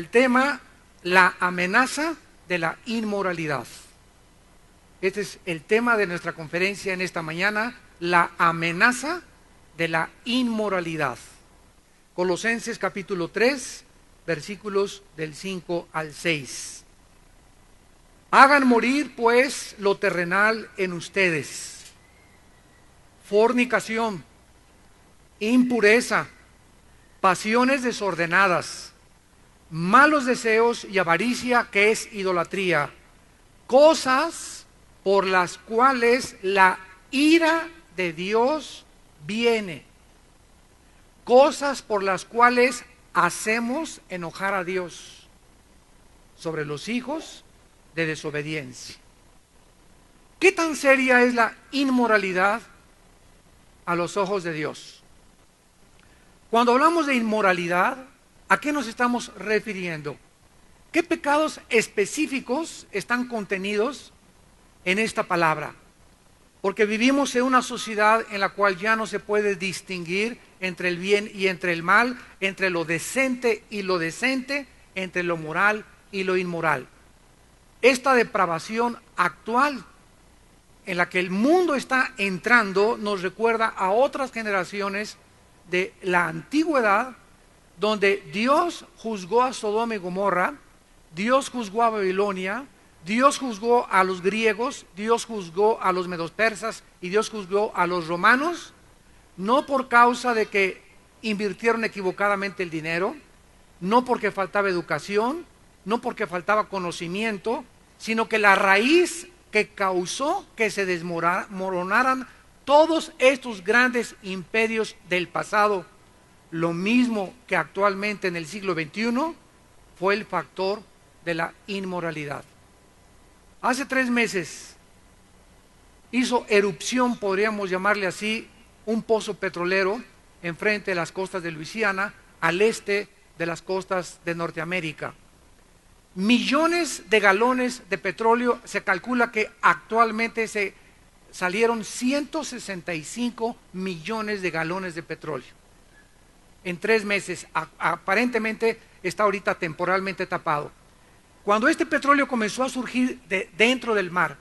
el tema La amenaza de la inmoralidad. Este es el tema de nuestra conferencia en esta mañana, la amenaza de la inmoralidad. Colosenses capítulo 3, versículos del 5 al 6. Hagan morir pues lo terrenal en ustedes. Fornicación, impureza, pasiones desordenadas, malos deseos y avaricia que es idolatría, cosas por las cuales la ira de Dios viene, cosas por las cuales hacemos enojar a Dios sobre los hijos de desobediencia. ¿Qué tan seria es la inmoralidad a los ojos de Dios? Cuando hablamos de inmoralidad, ¿a qué nos estamos refiriendo? ¿Qué pecados específicos están contenidos en esta palabra? Porque vivimos en una sociedad en la cual ya no se puede distinguir entre el bien y entre el mal, entre lo decente y lo decente, entre lo moral y lo inmoral. Esta depravación actual en la que el mundo está entrando nos recuerda a otras generaciones de la antigüedad donde Dios juzgó a Sodoma y Gomorra, Dios juzgó a Babilonia, Dios juzgó a los griegos, Dios juzgó a los medospersas y Dios juzgó a los romanos, no por causa de que invirtieron equivocadamente el dinero, no porque faltaba educación, no porque faltaba conocimiento, sino que la raíz que causó que se desmoronaran todos estos grandes imperios del pasado, lo mismo que actualmente en el siglo XXI, fue el factor de la inmoralidad. Hace tres meses hizo erupción, podríamos llamarle así, un pozo petrolero enfrente de las costas de Luisiana, al este de las costas de Norteamérica. Millones de galones de petróleo, se calcula que actualmente se salieron 165 millones de galones de petróleo. En tres meses, aparentemente está ahorita temporalmente tapado. Cuando este petróleo comenzó a surgir de dentro del mar,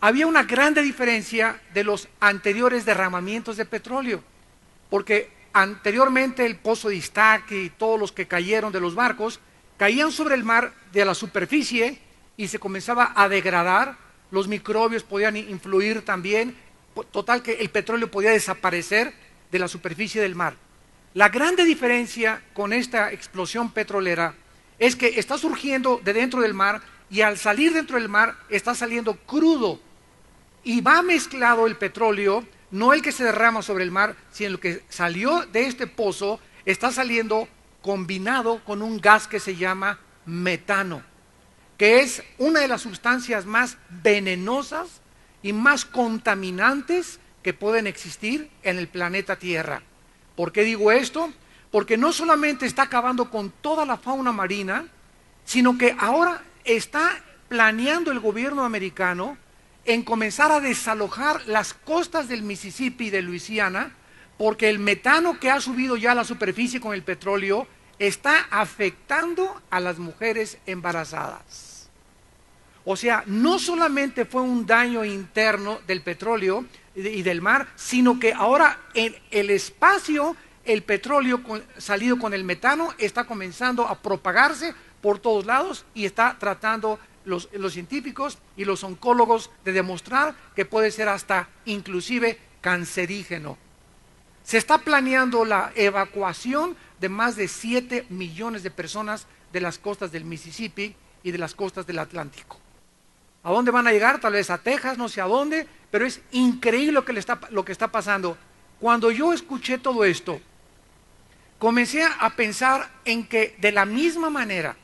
había una grande diferencia de los anteriores derramamientos de petróleo, porque anteriormente el pozo de Istaque y todos los que cayeron de los barcos caían sobre el mar de la superficie y se comenzaba a degradar, los microbios podían influir también, total que el petróleo podía desaparecer de la superficie del mar. La grande diferencia con esta explosión petrolera es que está surgiendo de dentro del mar y al salir dentro del mar está saliendo crudo y va mezclado el petróleo, no el que se derrama sobre el mar, sino el que salió de este pozo, está saliendo combinado con un gas que se llama metano, que es una de las sustancias más venenosas y más contaminantes que pueden existir en el planeta Tierra. ¿Por qué digo esto? porque no solamente está acabando con toda la fauna marina, sino que ahora está planeando el gobierno americano en comenzar a desalojar las costas del Mississippi y de Luisiana, porque el metano que ha subido ya a la superficie con el petróleo está afectando a las mujeres embarazadas. O sea, no solamente fue un daño interno del petróleo y del mar, sino que ahora en el espacio el petróleo salido con el metano está comenzando a propagarse por todos lados y está tratando los, científicos y los oncólogos de demostrar que puede ser hasta inclusive cancerígeno. Se está planeando la evacuación de más de 7 millones de personas de las costas del Mississippi y de las costas del Atlántico. ¿A dónde van a llegar? Tal vez a Texas, no sé a dónde, pero es increíble lo que, está, lo que está pasando. Cuando yo escuché todo esto, comencé a pensar en que de la misma manera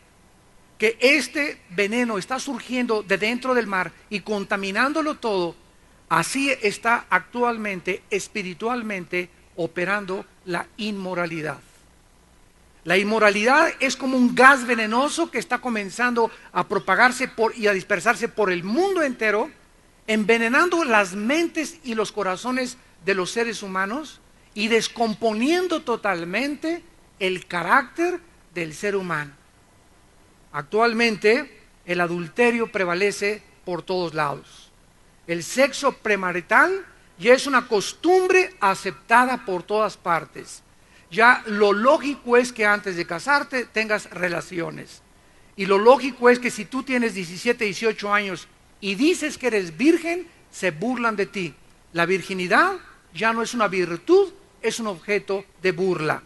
que este veneno está surgiendo de dentro del mar y contaminándolo todo, así está actualmente espiritualmente operando la inmoralidad. La inmoralidad es como un gas venenoso que está comenzando a propagarse y a dispersarse por el mundo entero, envenenando las mentes y los corazones de los seres humanos y descomponiendo totalmente el carácter del ser humano. Actualmente el adulterio prevalece por todos lados. El sexo premarital ya es una costumbre aceptada por todas partes. Ya lo lógico es que antes de casarte tengas relaciones. Y lo lógico es que si tú tienes 17, 18 años y dices que eres virgen, se burlan de ti. La virginidad ya no es una virtud, es un objeto de burla.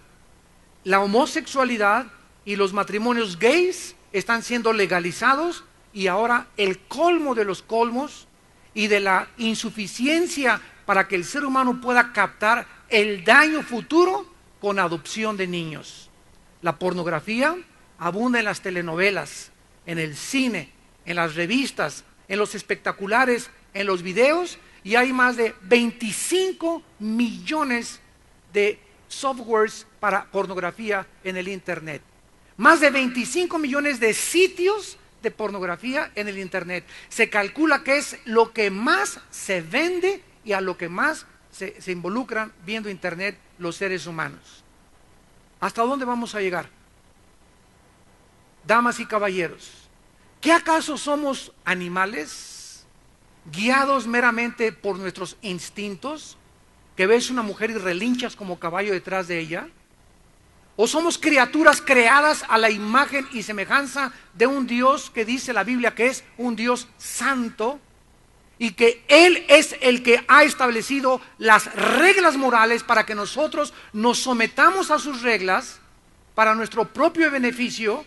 La homosexualidad y los matrimonios gays están siendo legalizados y ahora el colmo de los colmos y de la insuficiencia para que el ser humano pueda captar el daño futuro con adopción de niños. La pornografía abunda en las telenovelas, en el cine, en las revistas, en los espectaculares, en los videos, y hay más de 25 millones de softwares para pornografía en el Internet. Más de 25 millones de sitios de pornografía en el Internet. Se calcula que es lo que más se vende y a lo que más se, involucran viendo Internet los seres humanos. ¿Hasta dónde vamos a llegar? Damas y caballeros, ¿qué acaso somos animales guiados meramente por nuestros instintos? Que ves una mujer y relinchas como caballo detrás de ella. ¿O somos criaturas creadas a la imagen y semejanza de un Dios que dice la Biblia que es un Dios santo? Y que Él es el que ha establecido las reglas morales para que nosotros nos sometamos a sus reglas para nuestro propio beneficio.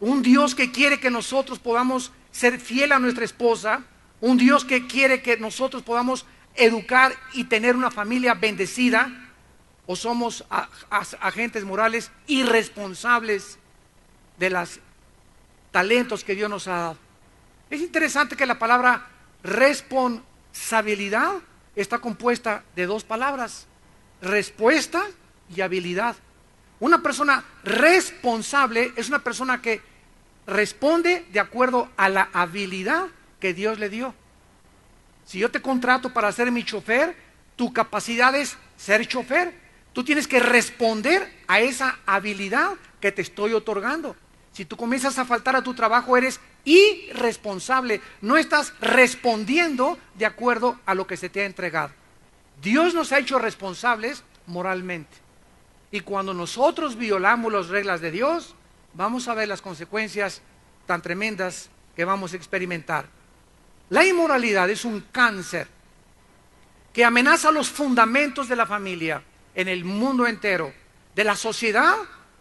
Un Dios que quiere que nosotros podamos ser fiel a nuestra esposa, un Dios que quiere que nosotros podamos educar y tener una familia bendecida, o somos agentes morales irresponsables de los talentos que Dios nos ha dado. Es interesante que la palabra Responsabilidad está compuesta de dos palabras, respuesta y habilidad. Una persona responsable es una persona que responde de acuerdo a la habilidad que Dios le dio. Si yo te contrato para ser mi chofer, tu capacidad es ser chofer. Tú tienes que responder a esa habilidad que te estoy otorgando. Si tú comienzas a faltar a tu trabajo, eres irresponsable. No estás respondiendo de acuerdo a lo que se te ha entregado. Dios nos ha hecho responsables moralmente. Y cuando nosotros violamos las reglas de Dios, vamos a ver las consecuencias tan tremendas que vamos a experimentar. La inmoralidad es un cáncer que amenaza los fundamentos de la familia en el mundo entero, de la sociedad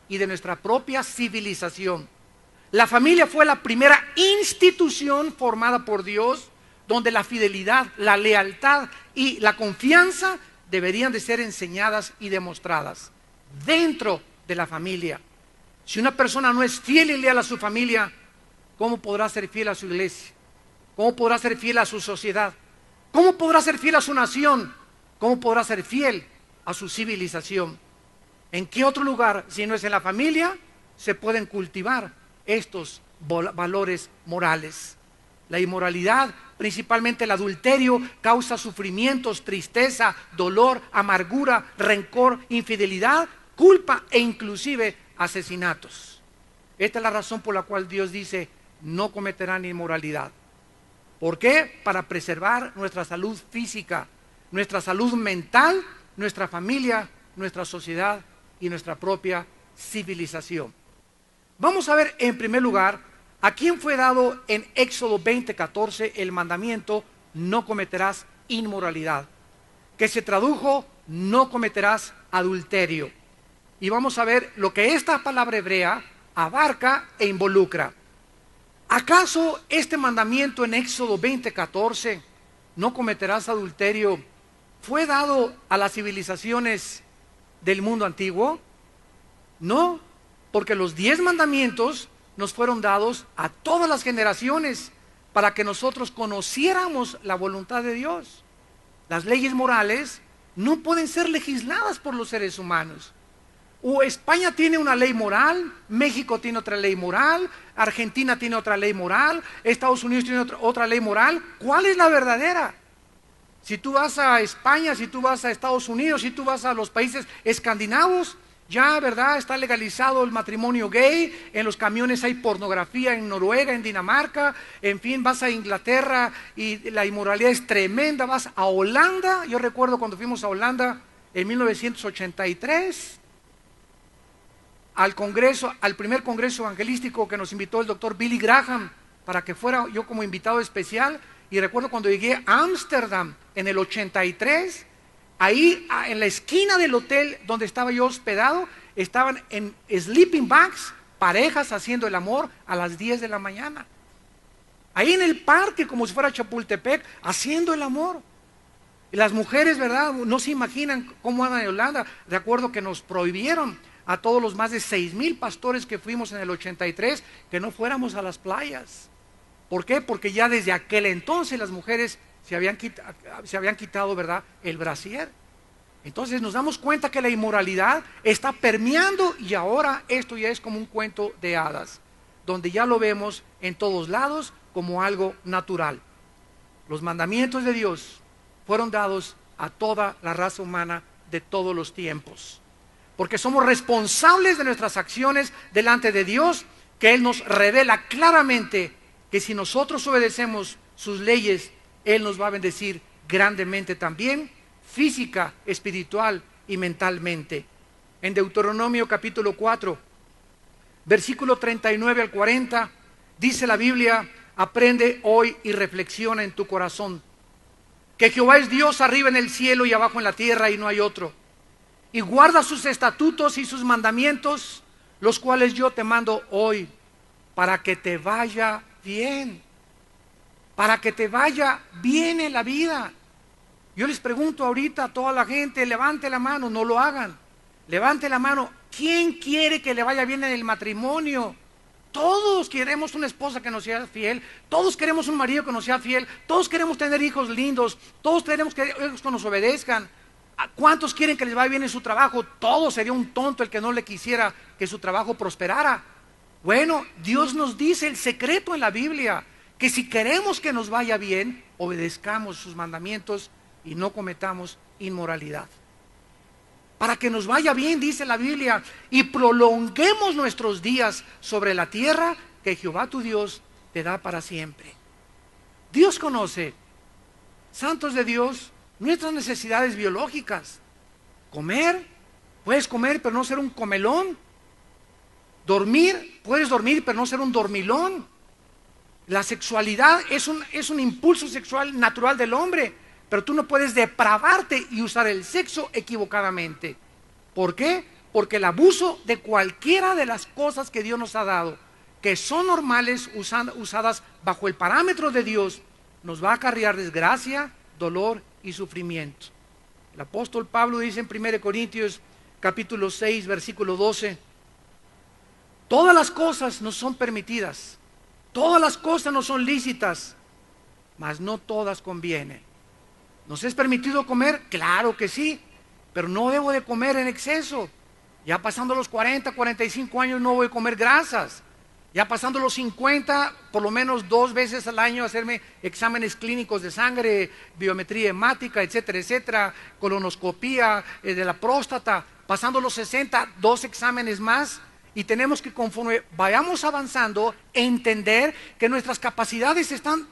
y de nuestra propia civilización. La familia fue la primera institución formada por Dios donde la fidelidad, la lealtad y la confianza deberían de ser enseñadas y demostradas dentro de la familia. Si una persona no es fiel y leal a su familia, ¿cómo podrá ser fiel a su iglesia? ¿Cómo podrá ser fiel a su sociedad? ¿Cómo podrá ser fiel a su nación? ¿Cómo podrá ser fiel a su civilización? ¿En qué otro lugar, si no es en la familia, se pueden cultivar estos valores morales? La inmoralidad, principalmente el adulterio, causa sufrimientos, tristeza, dolor, amargura, rencor, infidelidad, culpa e inclusive asesinatos. Esta es la razón por la cual Dios dice, no cometerán inmoralidad. ¿Por qué? Para preservar nuestra salud física, nuestra salud mental, nuestra familia, nuestra sociedad y nuestra propia civilización. Vamos a ver en primer lugar a quién fue dado en Éxodo 20:14 el mandamiento no cometerás inmoralidad, que se tradujo no cometerás adulterio. Y vamos a ver lo que esta palabra hebrea abarca e involucra. ¿Acaso este mandamiento en Éxodo 20:14, no cometerás adulterio, fue dado a las civilizaciones del mundo antiguo? No, porque los diez mandamientos nos fueron dados a todas las generaciones para que nosotros conociéramos la voluntad de Dios. Las leyes morales no pueden ser legisladas por los seres humanos. O España tiene una ley moral, México tiene otra ley moral, Argentina tiene otra ley moral, Estados Unidos tiene otra, otra ley moral. ¿Cuál es la verdadera? Si tú vas a España, si tú vas a Estados Unidos, si tú vas a los países escandinavos, ya, ¿verdad? Está legalizado el matrimonio gay, en los camiones hay pornografía en Noruega, en Dinamarca, en fin, vas a Inglaterra y la inmoralidad es tremenda, vas a Holanda, yo recuerdo cuando fuimos a Holanda en 1983, al congreso, al primer congreso evangelístico que nos invitó el doctor Billy Graham para que fuera yo como invitado especial, y recuerdo cuando llegué a Ámsterdam en el 83, Ahí en la esquina del hotel donde estaba yo hospedado, estaban en sleeping bags, parejas haciendo el amor a las 10 de la mañana. Ahí en el parque, como si fuera Chapultepec, haciendo el amor. Y las mujeres, ¿verdad? No se imaginan cómo andan en Holanda. De acuerdo que nos prohibieron a todos los más de seis mil pastores que fuimos en el 83 que no fuéramos a las playas. ¿Por qué? Porque ya desde aquel entonces las mujeres se habían, quitado, se habían quitado, ¿verdad?, el brasier. Entonces nos damos cuenta que la inmoralidad está permeando y ahora esto ya es como un cuento de hadas, donde ya lo vemos en todos lados como algo natural. Los mandamientos de Dios fueron dados a toda la raza humana de todos los tiempos, porque somos responsables de nuestras acciones delante de Dios, que Él nos revela claramente que si nosotros obedecemos sus leyes él nos va a bendecir grandemente también, física, espiritual y mentalmente. En Deuteronomio capítulo 4, versículo 39 al 40, dice la Biblia, aprende hoy y reflexiona en tu corazón, que Jehová es Dios arriba en el cielo y abajo en la tierra y no hay otro. Y guarda sus estatutos y sus mandamientos, los cuales yo te mando hoy, para que te vaya bien para que te vaya bien en la vida. Yo les pregunto ahorita a toda la gente, levante la mano, no lo hagan. Levante la mano. ¿Quién quiere que le vaya bien en el matrimonio? Todos queremos una esposa que nos sea fiel, todos queremos un marido que nos sea fiel, todos queremos tener hijos lindos, todos queremos que ellos nos obedezcan. ¿Cuántos quieren que les vaya bien en su trabajo? Todo sería un tonto el que no le quisiera que su trabajo prosperara. Bueno, Dios nos dice el secreto en la Biblia que si queremos que nos vaya bien, obedezcamos sus mandamientos y no cometamos inmoralidad. Para que nos vaya bien, dice la Biblia, y prolonguemos nuestros días sobre la tierra que Jehová tu Dios te da para siempre. Dios conoce, santos de Dios, nuestras necesidades biológicas. Comer, puedes comer pero no ser un comelón. Dormir, puedes dormir pero no ser un dormilón. La sexualidad es un, es un impulso sexual natural del hombre, pero tú no puedes depravarte y usar el sexo equivocadamente. ¿Por qué? Porque el abuso de cualquiera de las cosas que Dios nos ha dado, que son normales usadas bajo el parámetro de Dios, nos va a acarrear desgracia, dolor y sufrimiento. El apóstol Pablo dice en 1 Corintios capítulo 6, versículo 12, todas las cosas nos son permitidas, Todas las cosas no son lícitas, mas no todas convienen. ¿Nos es permitido comer? Claro que sí, pero no debo de comer en exceso. Ya pasando los 40, 45 años no voy a comer grasas. Ya pasando los 50, por lo menos dos veces al año hacerme exámenes clínicos de sangre, biometría hemática, etcétera, etcétera, colonoscopía eh, de la próstata. Pasando los 60, dos exámenes más y tenemos que conforme vayamos avanzando entender que nuestras capacidades están,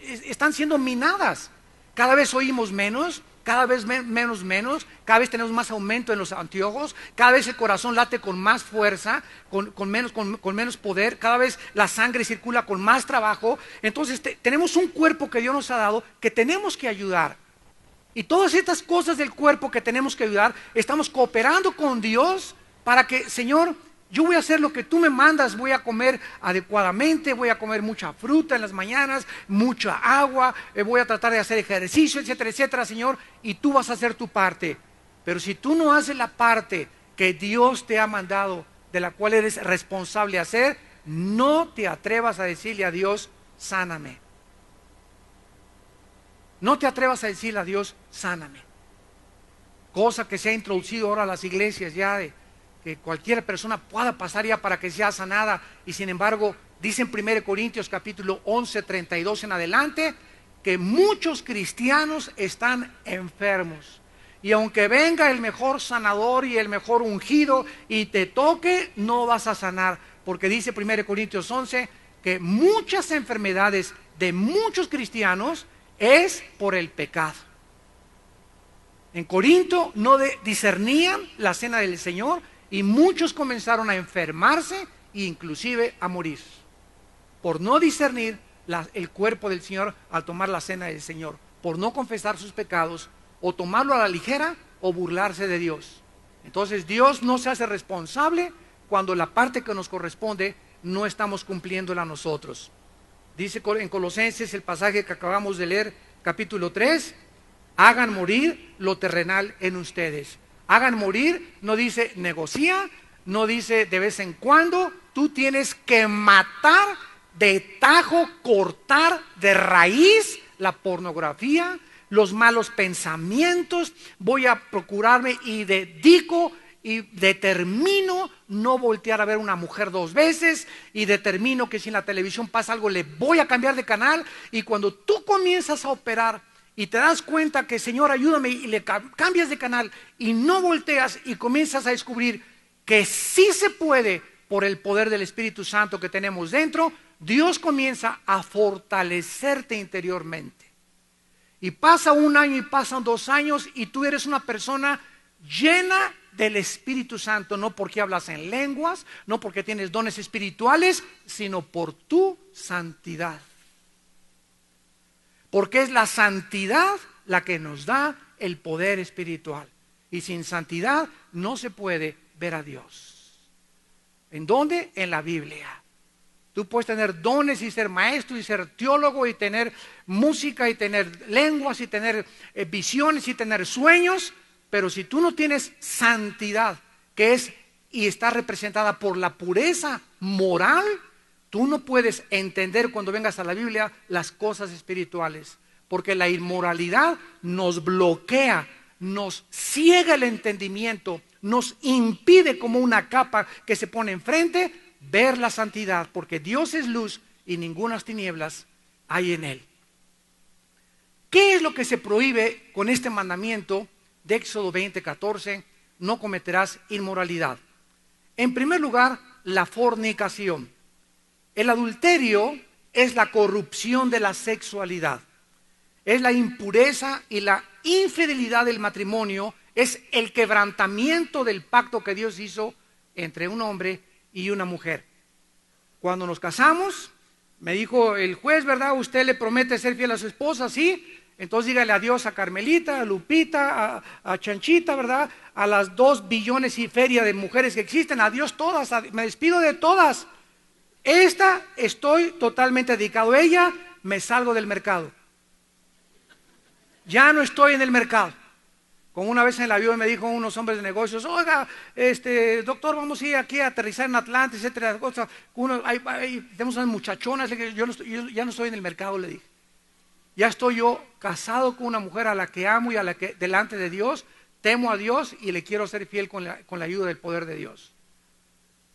están siendo minadas. Cada vez oímos menos, cada vez menos menos, cada vez tenemos más aumento en los anteojos, cada vez el corazón late con más fuerza, con, menos, con, menos poder, cada vez la sangre circula con más trabajo. Entonces tenemos un cuerpo que Dios nos ha dado que tenemos que ayudar. Y todas estas cosas del cuerpo que tenemos que ayudar, estamos cooperando con Dios para que, Señor, yo voy a hacer lo que tú me mandas, voy a comer adecuadamente, voy a comer mucha fruta en las mañanas, mucha agua, eh, voy a tratar de hacer ejercicio, etcétera, etcétera, Señor, y tú vas a hacer tu parte. Pero si tú no haces la parte que Dios te ha mandado, de la cual eres responsable hacer, no te atrevas a decirle a Dios, sáname. No te atrevas a decirle a Dios, sáname. Cosa que se ha introducido ahora a las iglesias ya de que cualquier persona pueda pasar ya para que sea sanada. Y sin embargo, dice en 1 Corintios capítulo 11, 32 en adelante, que muchos cristianos están enfermos. Y aunque venga el mejor sanador y el mejor ungido y te toque, no vas a sanar. Porque dice 1 Corintios 11 que muchas enfermedades de muchos cristianos es por el pecado. En Corinto no discernían la cena del Señor y muchos comenzaron a enfermarse e inclusive a morir por no discernir el cuerpo del Señor al tomar la cena del Señor, por no confesar sus pecados o tomarlo a la ligera o burlarse de Dios. Entonces Dios no se hace responsable cuando la parte que nos corresponde no estamos cumpliéndola nosotros. Dice en Colosenses el pasaje que acabamos de leer, capítulo 3, hagan morir lo terrenal en ustedes. Hagan morir, no dice negocia, no dice de vez en cuando, tú tienes que matar de tajo, cortar de raíz la pornografía, los malos pensamientos, voy a procurarme y dedico y determino no voltear a ver una mujer dos veces y determino que si en la televisión pasa algo le voy a cambiar de canal y cuando tú comienzas a operar y te das cuenta que Señor ayúdame y le cambias de canal y no volteas y comienzas a descubrir que sí se puede por el poder del Espíritu Santo que tenemos dentro, Dios comienza a fortalecerte interiormente. Y pasa un año y pasan dos años y tú eres una persona llena del Espíritu Santo, no porque hablas en lenguas, no porque tienes dones espirituales, sino por tu santidad. Porque es la santidad la que nos da el poder espiritual. Y sin santidad no se puede ver a Dios. ¿En dónde? En la Biblia. Tú puedes tener dones y ser maestro y ser teólogo y tener música y tener lenguas y tener eh, visiones y tener sueños, pero si tú no tienes santidad, que es y está representada por la pureza moral, tú no puedes entender cuando vengas a la Biblia las cosas espirituales, porque la inmoralidad nos bloquea, nos ciega el entendimiento, nos impide como una capa que se pone enfrente ver la santidad, porque Dios es luz y ningunas tinieblas hay en él. ¿Qué es lo que se prohíbe con este mandamiento de Éxodo 20, 14? No cometerás inmoralidad. En primer lugar, la fornicación. El adulterio es la corrupción de la sexualidad. Es la impureza y la infidelidad del matrimonio. Es el quebrantamiento del pacto que Dios hizo entre un hombre y una mujer. Cuando nos casamos, me dijo el juez, ¿verdad? Usted le promete ser fiel a su esposa, ¿sí? Entonces dígale adiós a Carmelita, a Lupita, a, Chanchita, ¿verdad? A las dos billones y feria de mujeres que existen, adiós todas, me despido de todas. Esta estoy totalmente dedicado a ella, me salgo del mercado. Ya no estoy en el mercado. Como una vez en el avión me dijo unos hombres de negocios, oiga, este, doctor, vamos a ir aquí a aterrizar en Atlanta, etcétera. Uno, tenemos unas muchachonas, yo, ya no estoy en el mercado, le dije. Ya estoy yo casado con una mujer a la que amo y a la que delante de Dios temo a Dios y le quiero ser fiel con la ayuda del poder de Dios.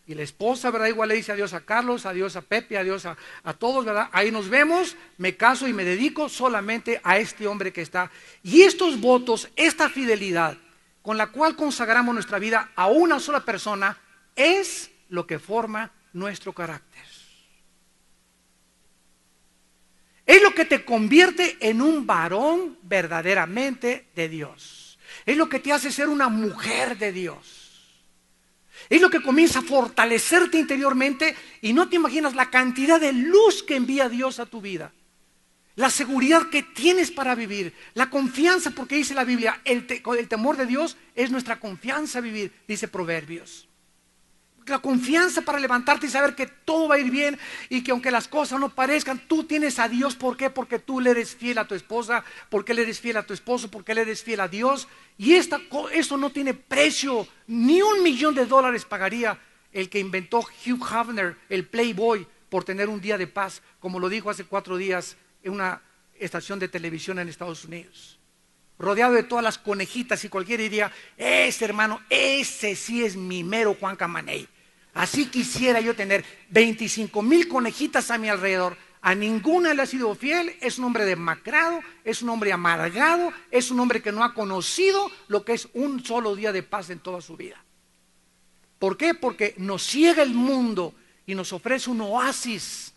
Y la esposa, ¿verdad? Igual le dice adiós a Carlos, adiós a Pepe, adiós a, a, todos, ¿verdad? Ahí nos vemos, me caso y me dedico solamente a este hombre que está. Y estos votos, esta fidelidad con la cual consagramos nuestra vida a una sola persona, es lo que forma nuestro carácter. Es lo que te convierte en un varón verdaderamente de Dios. Es lo que te hace ser una mujer de Dios. Es lo que comienza a fortalecerte interiormente y no te imaginas la cantidad de luz que envía Dios a tu vida. La seguridad que tienes para vivir, la confianza, porque dice la Biblia, el, temor de Dios es nuestra confianza a vivir, dice Proverbios la confianza para levantarte y saber que todo va a ir bien y que aunque las cosas no parezcan, tú tienes a Dios. ¿Por qué? Porque tú le eres fiel a tu esposa, porque le eres fiel a tu esposo, porque le eres fiel a Dios. Y esta, esto no tiene precio, ni un millón de dólares pagaría el que inventó Hugh Havner, el Playboy, por tener un día de paz, como lo dijo hace cuatro días en una estación de televisión en Estados Unidos rodeado de todas las conejitas y cualquiera diría, ese hermano, ese sí es mi mero Juan Camaney. Así quisiera yo tener 25 mil conejitas a mi alrededor, a ninguna le ha sido fiel, es un hombre demacrado, es un hombre amargado, es un hombre que no ha conocido lo que es un solo día de paz en toda su vida. ¿Por qué? Porque nos ciega el mundo y nos ofrece un oasis.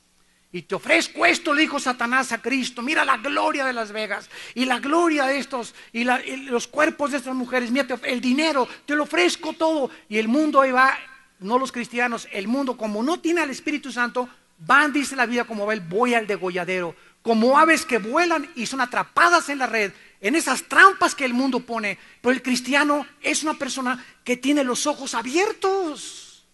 Y te ofrezco esto, le dijo Satanás a Cristo. Mira la gloria de Las Vegas y la gloria de estos y, los cuerpos de estas mujeres. Mira, el dinero, te lo ofrezco todo. Y el mundo ahí va, no los cristianos, el mundo como no tiene al Espíritu Santo, van, dice la vida, como va el voy al degolladero. Como aves que vuelan y son atrapadas en la red, en esas trampas que el mundo pone. Pero el cristiano es una persona que tiene los ojos abiertos.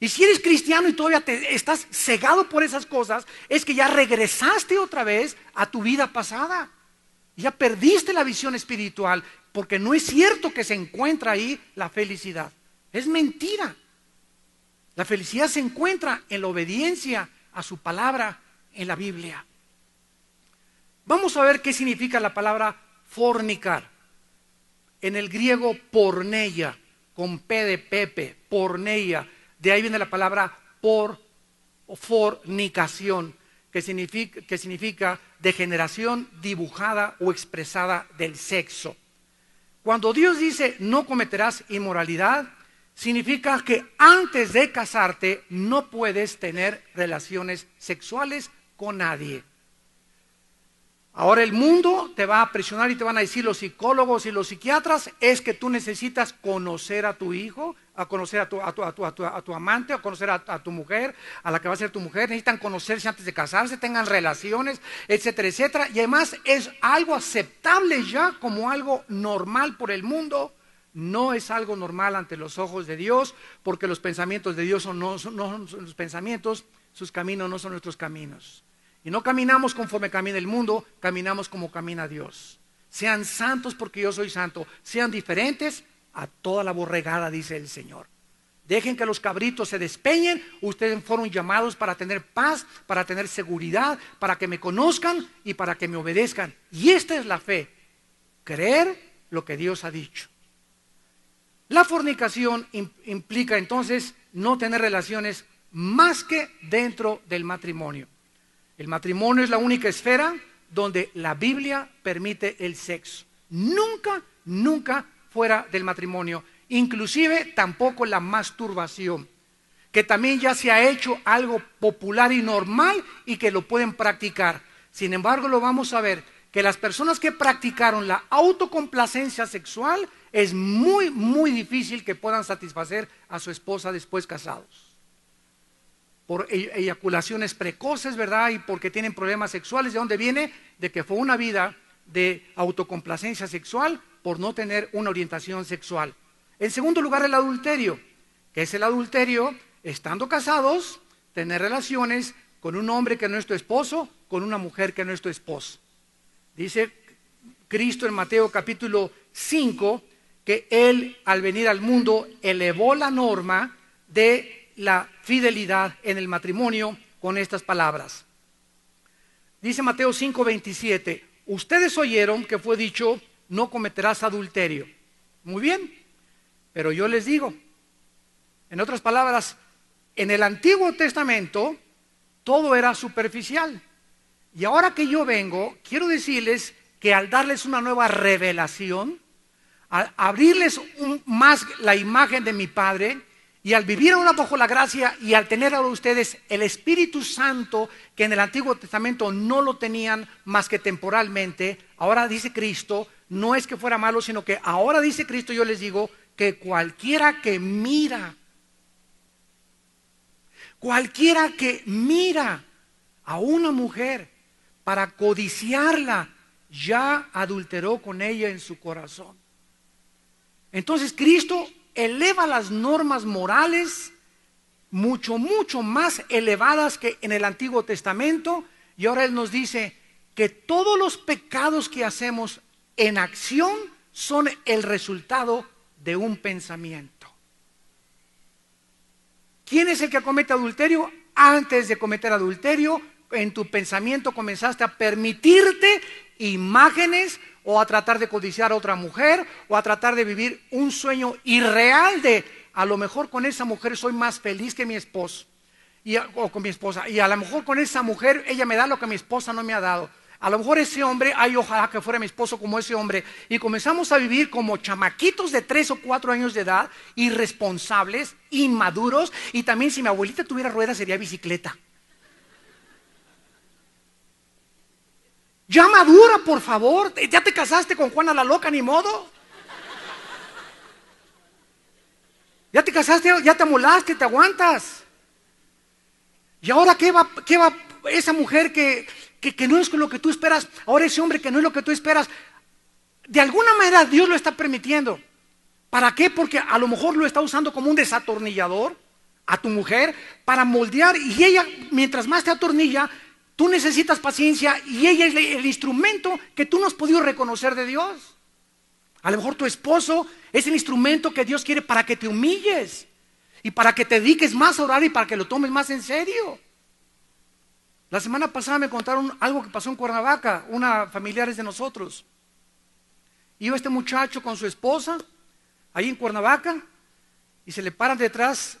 Y si eres cristiano y todavía te estás cegado por esas cosas, es que ya regresaste otra vez a tu vida pasada. Ya perdiste la visión espiritual, porque no es cierto que se encuentra ahí la felicidad. Es mentira. La felicidad se encuentra en la obediencia a su palabra en la Biblia. Vamos a ver qué significa la palabra fornicar. En el griego porneia, con P de Pepe, porneia de ahí viene la palabra por o fornicación, que significa, que significa degeneración dibujada o expresada del sexo. Cuando Dios dice no cometerás inmoralidad, significa que antes de casarte no puedes tener relaciones sexuales con nadie. Ahora el mundo te va a presionar y te van a decir los psicólogos y los psiquiatras es que tú necesitas conocer a tu hijo, a conocer a tu, a tu, a tu, a tu, amante, a conocer a, tu mujer, a la que va a ser tu mujer, necesitan conocerse antes de casarse, tengan relaciones, etcétera, etcétera. Y además es algo aceptable ya como algo normal por el mundo. No es algo normal ante los ojos de Dios, porque los pensamientos de Dios son, no, son, no los pensamientos, sus caminos no son nuestros caminos. Y no caminamos conforme camina el mundo, caminamos como camina Dios. Sean santos porque yo soy santo. Sean diferentes a toda la borregada, dice el Señor. Dejen que los cabritos se despeñen. Ustedes fueron llamados para tener paz, para tener seguridad, para que me conozcan y para que me obedezcan. Y esta es la fe. Creer lo que Dios ha dicho. La fornicación implica entonces no tener relaciones más que dentro del matrimonio. El matrimonio es la única esfera donde la Biblia permite el sexo. Nunca, nunca fuera del matrimonio. Inclusive tampoco la masturbación, que también ya se ha hecho algo popular y normal y que lo pueden practicar. Sin embargo, lo vamos a ver, que las personas que practicaron la autocomplacencia sexual es muy, muy difícil que puedan satisfacer a su esposa después casados por e-, eyaculaciones precoces, ¿verdad? Y porque tienen problemas sexuales. ¿De dónde viene? De que fue una vida de autocomplacencia sexual por no tener una orientación sexual. En segundo lugar, el adulterio, que es el adulterio, estando casados, tener relaciones con un hombre que no es tu esposo, con una mujer que no es tu esposo. Dice Cristo en Mateo capítulo 5 que Él al venir al mundo elevó la norma de la fidelidad en el matrimonio con estas palabras. Dice Mateo 5:27, ustedes oyeron que fue dicho, no cometerás adulterio. Muy bien, pero yo les digo, en otras palabras, en el Antiguo Testamento todo era superficial. Y ahora que yo vengo, quiero decirles que al darles una nueva revelación, al abrirles más la imagen de mi Padre, y al vivir ahora bajo la gracia y al tener ahora ustedes el Espíritu Santo, que en el Antiguo Testamento no lo tenían más que temporalmente, ahora dice Cristo, no es que fuera malo, sino que ahora dice Cristo, yo les digo, que cualquiera que mira, cualquiera que mira a una mujer para codiciarla, ya adulteró con ella en su corazón. Entonces Cristo eleva las normas morales mucho, mucho más elevadas que en el Antiguo Testamento. Y ahora Él nos dice que todos los pecados que hacemos en acción son el resultado de un pensamiento. ¿Quién es el que comete adulterio? Antes de cometer adulterio, en tu pensamiento comenzaste a permitirte imágenes o a tratar de codiciar a otra mujer o a tratar de vivir un sueño irreal de a lo mejor con esa mujer soy más feliz que mi esposo. y, o con mi esposa. Y a lo mejor con esa mujer ella me da lo que mi esposa no me ha dado. A lo mejor ese hombre, ay, ojalá que fuera mi esposo como ese hombre. Y comenzamos a vivir como chamaquitos de tres o cuatro años de edad, irresponsables, inmaduros. Y también si mi abuelita tuviera ruedas sería bicicleta. Ya madura, por favor. Ya te casaste con Juana la loca, ni modo. Ya te casaste, ya te amolaste, te aguantas. ¿Y ahora qué va, qué va esa mujer que, que, no es lo que tú esperas, ahora ese hombre que no es lo que tú esperas, de alguna manera Dios lo está permitiendo. ¿Para qué? Porque a lo mejor lo está usando como un desatornillador a tu mujer para moldear y ella, mientras más te atornilla, tú necesitas paciencia y ella es el instrumento que tú no has podido reconocer de Dios. A lo mejor tu esposo es el instrumento que Dios quiere para que te humilles y para que te dediques más a orar y para que lo tomes más en serio. La semana pasada me contaron algo que pasó en Cuernavaca, una familiares de nosotros. Iba este muchacho con su esposa ahí en Cuernavaca y se le paran detrás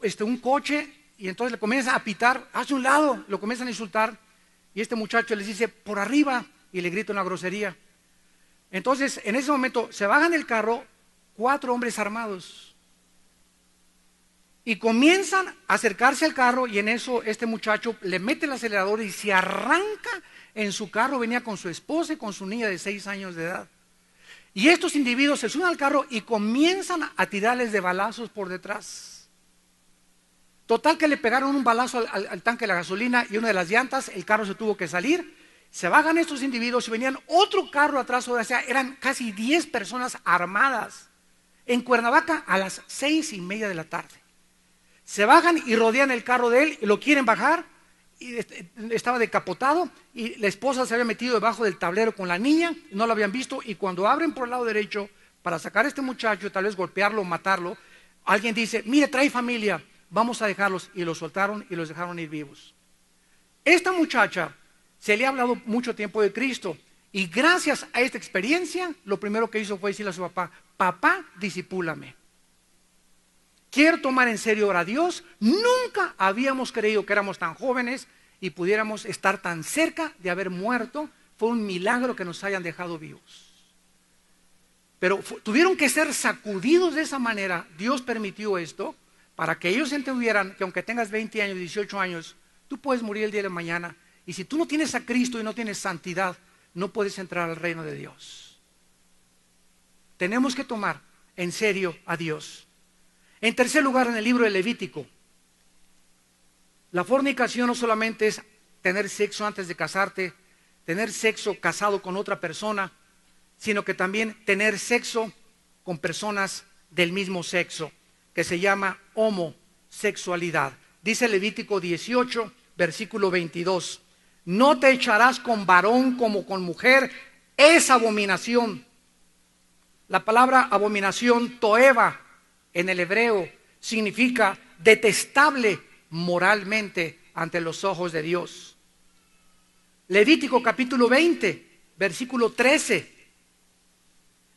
este, un coche y entonces le comienza a pitar, hacia un lado, lo comienzan a insultar y este muchacho les dice por arriba y le grita una grosería. Entonces en ese momento se bajan del carro cuatro hombres armados y comienzan a acercarse al carro y en eso este muchacho le mete el acelerador y se arranca en su carro. Venía con su esposa y con su niña de seis años de edad. Y estos individuos se suben al carro y comienzan a tirarles de balazos por detrás. Total que le pegaron un balazo al, tanque de la gasolina y una de las llantas, el carro se tuvo que salir. Se bajan estos individuos y venían otro carro atrás, o sea, eran casi diez personas armadas en Cuernavaca a las seis y media de la tarde. Se bajan y rodean el carro de él y lo quieren bajar. Y estaba decapotado y la esposa se había metido debajo del tablero con la niña, no lo habían visto y cuando abren por el lado derecho para sacar a este muchacho, tal vez golpearlo o matarlo, alguien dice, mire, trae familia, vamos a dejarlos y los soltaron y los dejaron ir vivos. Esta muchacha se le ha hablado mucho tiempo de Cristo y gracias a esta experiencia, lo primero que hizo fue decirle a su papá, papá, disipúlame quiero tomar en serio ahora a Dios. Nunca habíamos creído que éramos tan jóvenes y pudiéramos estar tan cerca de haber muerto. Fue un milagro que nos hayan dejado vivos. Pero tuvieron que ser sacudidos de esa manera. Dios permitió esto para que ellos entendieran que aunque tengas 20 años, 18 años, tú puedes morir el día de mañana. Y si tú no tienes a Cristo y no tienes santidad, no puedes entrar al reino de Dios. Tenemos que tomar en serio a Dios. En tercer lugar, en el libro de Levítico, la fornicación no solamente es tener sexo antes de casarte, tener sexo casado con otra persona, sino que también tener sexo con personas del mismo sexo, que se llama homosexualidad. Dice Levítico 18, versículo 22, no te echarás con varón como con mujer, es abominación. La palabra abominación, toeva, en el hebreo significa detestable moralmente ante los ojos de Dios. Levítico capítulo 20, versículo 13.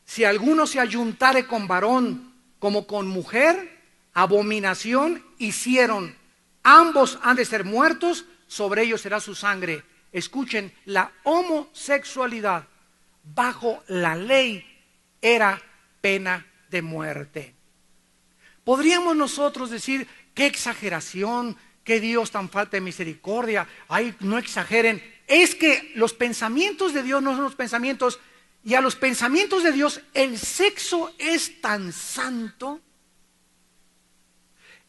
Si alguno se ayuntare con varón como con mujer, abominación hicieron. Ambos han de ser muertos, sobre ellos será su sangre. Escuchen, la homosexualidad bajo la ley era pena de muerte. Podríamos nosotros decir, qué exageración, qué Dios tan falta de misericordia, ay, no exageren. Es que los pensamientos de Dios no son los pensamientos, y a los pensamientos de Dios el sexo es tan santo,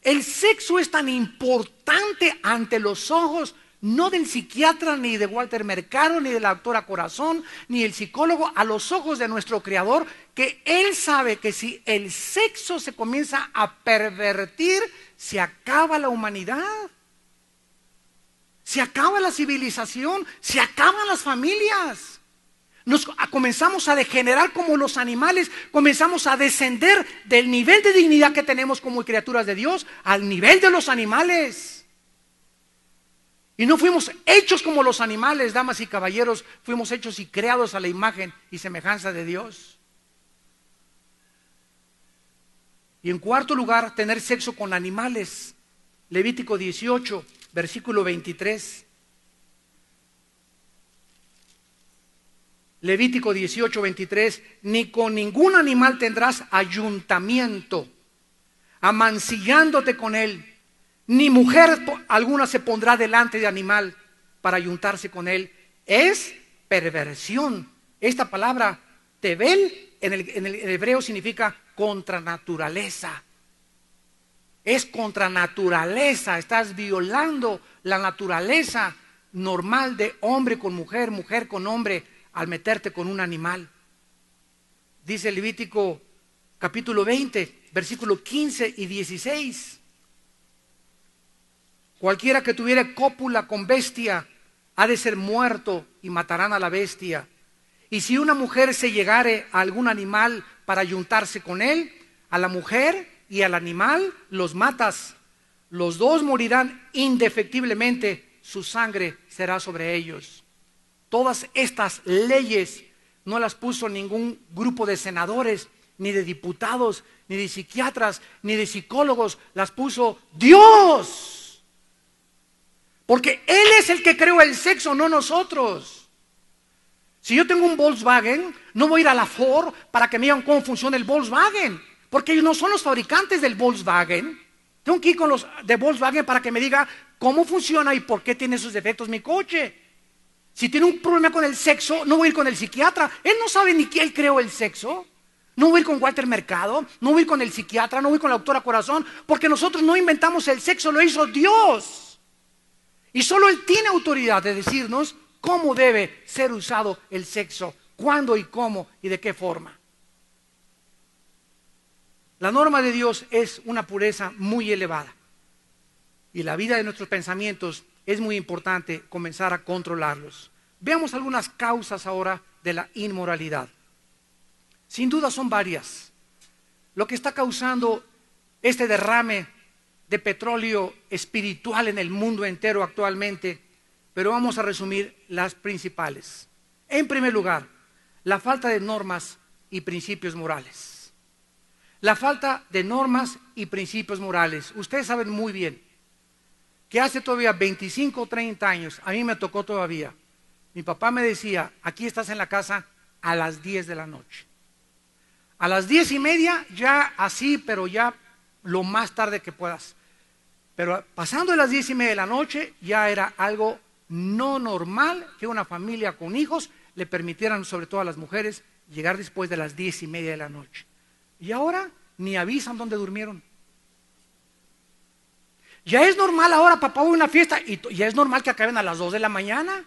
el sexo es tan importante ante los ojos no del psiquiatra, ni de Walter Mercado, ni de la doctora Corazón, ni el psicólogo, a los ojos de nuestro Creador, que Él sabe que si el sexo se comienza a pervertir, se acaba la humanidad. Se acaba la civilización, se acaban las familias. Nos comenzamos a degenerar como los animales, comenzamos a descender del nivel de dignidad que tenemos como criaturas de Dios al nivel de los animales. Y no fuimos hechos como los animales, damas y caballeros, fuimos hechos y creados a la imagen y semejanza de Dios. Y en cuarto lugar, tener sexo con animales. Levítico 18, versículo 23. Levítico 18, 23, ni con ningún animal tendrás ayuntamiento, amancillándote con él, ni mujer alguna se pondrá delante de animal para ayuntarse con él. Es perversión. Esta palabra, tebel, en el, en el hebreo significa contra naturaleza. Es contra naturaleza. Estás violando la naturaleza normal de hombre con mujer, mujer con hombre al meterte con un animal. Dice Levítico capítulo 20, versículo 15 y 16. Cualquiera que tuviera cópula con bestia ha de ser muerto y matarán a la bestia. Y si una mujer se llegare a algún animal para ayuntarse con él, a la mujer y al animal los matas. Los dos morirán indefectiblemente, su sangre será sobre ellos. Todas estas leyes no las puso ningún grupo de senadores, ni de diputados, ni de psiquiatras, ni de psicólogos, las puso Dios. Porque Él es el que creó el sexo, no nosotros. Si yo tengo un Volkswagen, no voy a ir a la Ford para que me digan cómo funciona el Volkswagen, porque ellos no son los fabricantes del Volkswagen. Tengo que ir con los de Volkswagen para que me diga cómo funciona y por qué tiene esos defectos mi coche. Si tiene un problema con el sexo, no voy a ir con el psiquiatra. Él no sabe ni quién creó el sexo. No voy a ir con Walter Mercado, no voy a ir con el psiquiatra, no voy con la doctora Corazón, porque nosotros no inventamos el sexo, lo hizo Dios. Y solo Él tiene autoridad de decirnos cómo debe ser usado el sexo, cuándo y cómo y de qué forma. La norma de Dios es una pureza muy elevada. Y la vida de nuestros pensamientos es muy importante comenzar a controlarlos. Veamos algunas causas ahora de la inmoralidad. Sin duda son varias. Lo que está causando este derrame de petróleo espiritual en el mundo entero actualmente, pero vamos a resumir las principales. En primer lugar, la falta de normas y principios morales. La falta de normas y principios morales. Ustedes saben muy bien que hace todavía 25 o 30 años, a mí me tocó todavía, mi papá me decía, aquí estás en la casa a las 10 de la noche. A las 10 y media ya así, pero ya lo más tarde que puedas. Pero pasando de las 10 y media de la noche ya era algo no normal que una familia con hijos le permitieran, sobre todo a las mujeres, llegar después de las 10 y media de la noche. Y ahora ni avisan dónde durmieron. Ya es normal ahora, papá, voy a una fiesta y ya es normal que acaben a las 2 de la mañana.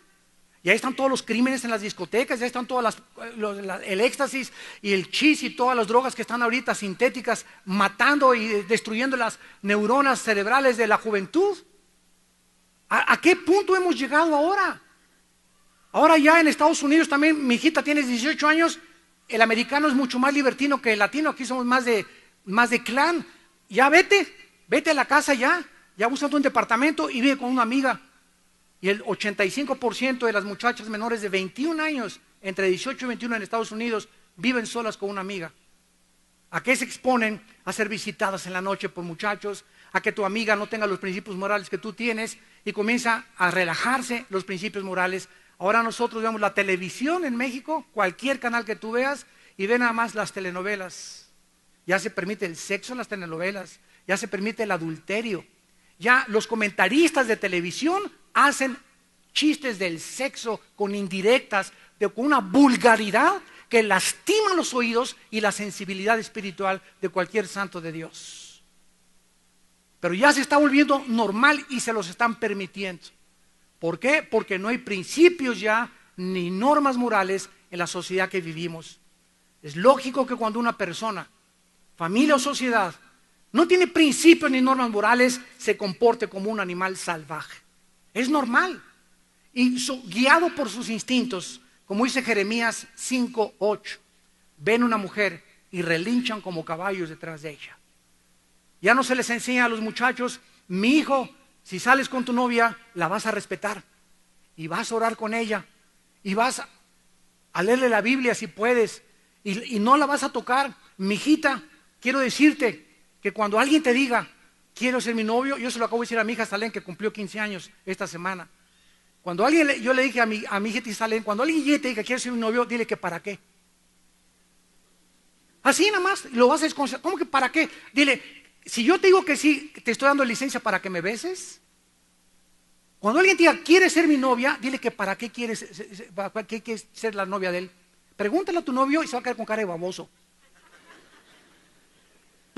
Ya están todos los crímenes en las discotecas, ya están todas las, el éxtasis y el chis y todas las drogas que están ahorita sintéticas matando y destruyendo las neuronas cerebrales de la juventud. ¿A, qué punto hemos llegado ahora? Ahora ya en Estados Unidos también, mi hijita tiene 18 años, el americano es mucho más libertino que el latino, aquí somos más de, más de clan. Ya vete, vete a la casa ya ya buscando un departamento y vive con una amiga. Y el 85% de las muchachas menores de 21 años, entre 18 y 21 en Estados Unidos, viven solas con una amiga. ¿A qué se exponen? A ser visitadas en la noche por muchachos, a que tu amiga no tenga los principios morales que tú tienes y comienza a relajarse los principios morales. Ahora nosotros vemos la televisión en México, cualquier canal que tú veas, y ve nada más las telenovelas. Ya se permite el sexo en las telenovelas, ya se permite el adulterio, ya los comentaristas de televisión hacen chistes del sexo con indirectas, con una vulgaridad que lastima los oídos y la sensibilidad espiritual de cualquier santo de Dios. Pero ya se está volviendo normal y se los están permitiendo. ¿Por qué? Porque no hay principios ya ni normas morales en la sociedad que vivimos. Es lógico que cuando una persona, familia o sociedad, no tiene principios ni normas morales, se comporte como un animal salvaje. Es normal. Y guiado por sus instintos, como dice Jeremías 5:8, ven una mujer y relinchan como caballos detrás de ella. Ya no se les enseña a los muchachos, mi hijo, si sales con tu novia, la vas a respetar y vas a orar con ella y vas a leerle la Biblia si puedes y, y no la vas a tocar. Mi hijita, quiero decirte, que cuando alguien te diga, quiero ser mi novio, yo se lo acabo de decir a mi hija Salén que cumplió 15 años esta semana. Cuando alguien, yo le dije a mi, a mi hija Salén, cuando alguien te diga que quiere ser mi novio, dile que para qué. Así nada más, lo vas a desconcentrar. ¿Cómo que para qué? Dile, si yo te digo que sí, te estoy dando licencia para que me beses. Cuando alguien te diga, quiere ser mi novia, dile que para qué quieres, para qué quieres ser la novia de él. Pregúntale a tu novio y se va a quedar con cara de baboso.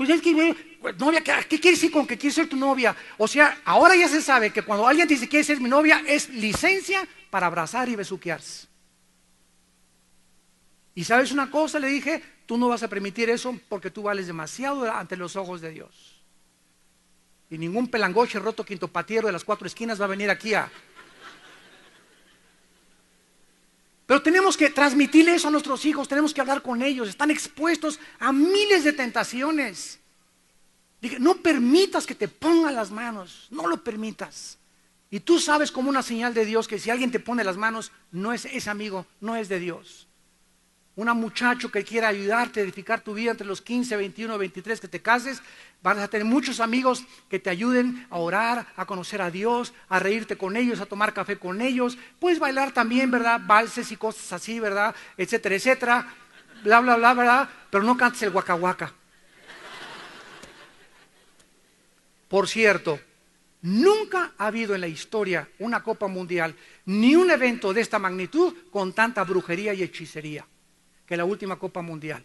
Pues es novia, ¿qué quiere decir con que quiere ser tu novia? O sea, ahora ya se sabe que cuando alguien dice quiere ser mi novia, es licencia para abrazar y besuquearse. Y sabes una cosa, le dije, tú no vas a permitir eso porque tú vales demasiado ante los ojos de Dios. Y ningún pelangoche roto quinto patiero de las cuatro esquinas va a venir aquí a... Pero tenemos que transmitirle eso a nuestros hijos, tenemos que hablar con ellos, están expuestos a miles de tentaciones. Dije, no permitas que te pongan las manos, no lo permitas. Y tú sabes como una señal de Dios que si alguien te pone las manos, no es ese amigo, no es de Dios una muchacho que quiera ayudarte a edificar tu vida entre los 15, 21, 23 que te cases, vas a tener muchos amigos que te ayuden a orar, a conocer a Dios, a reírte con ellos, a tomar café con ellos. Puedes bailar también, ¿verdad? Valses y cosas así, ¿verdad? Etcétera, etcétera. Bla, bla, bla, ¿verdad? Pero no cantes el guacahuaca. Por cierto, nunca ha habido en la historia una Copa Mundial ni un evento de esta magnitud con tanta brujería y hechicería que la última Copa Mundial.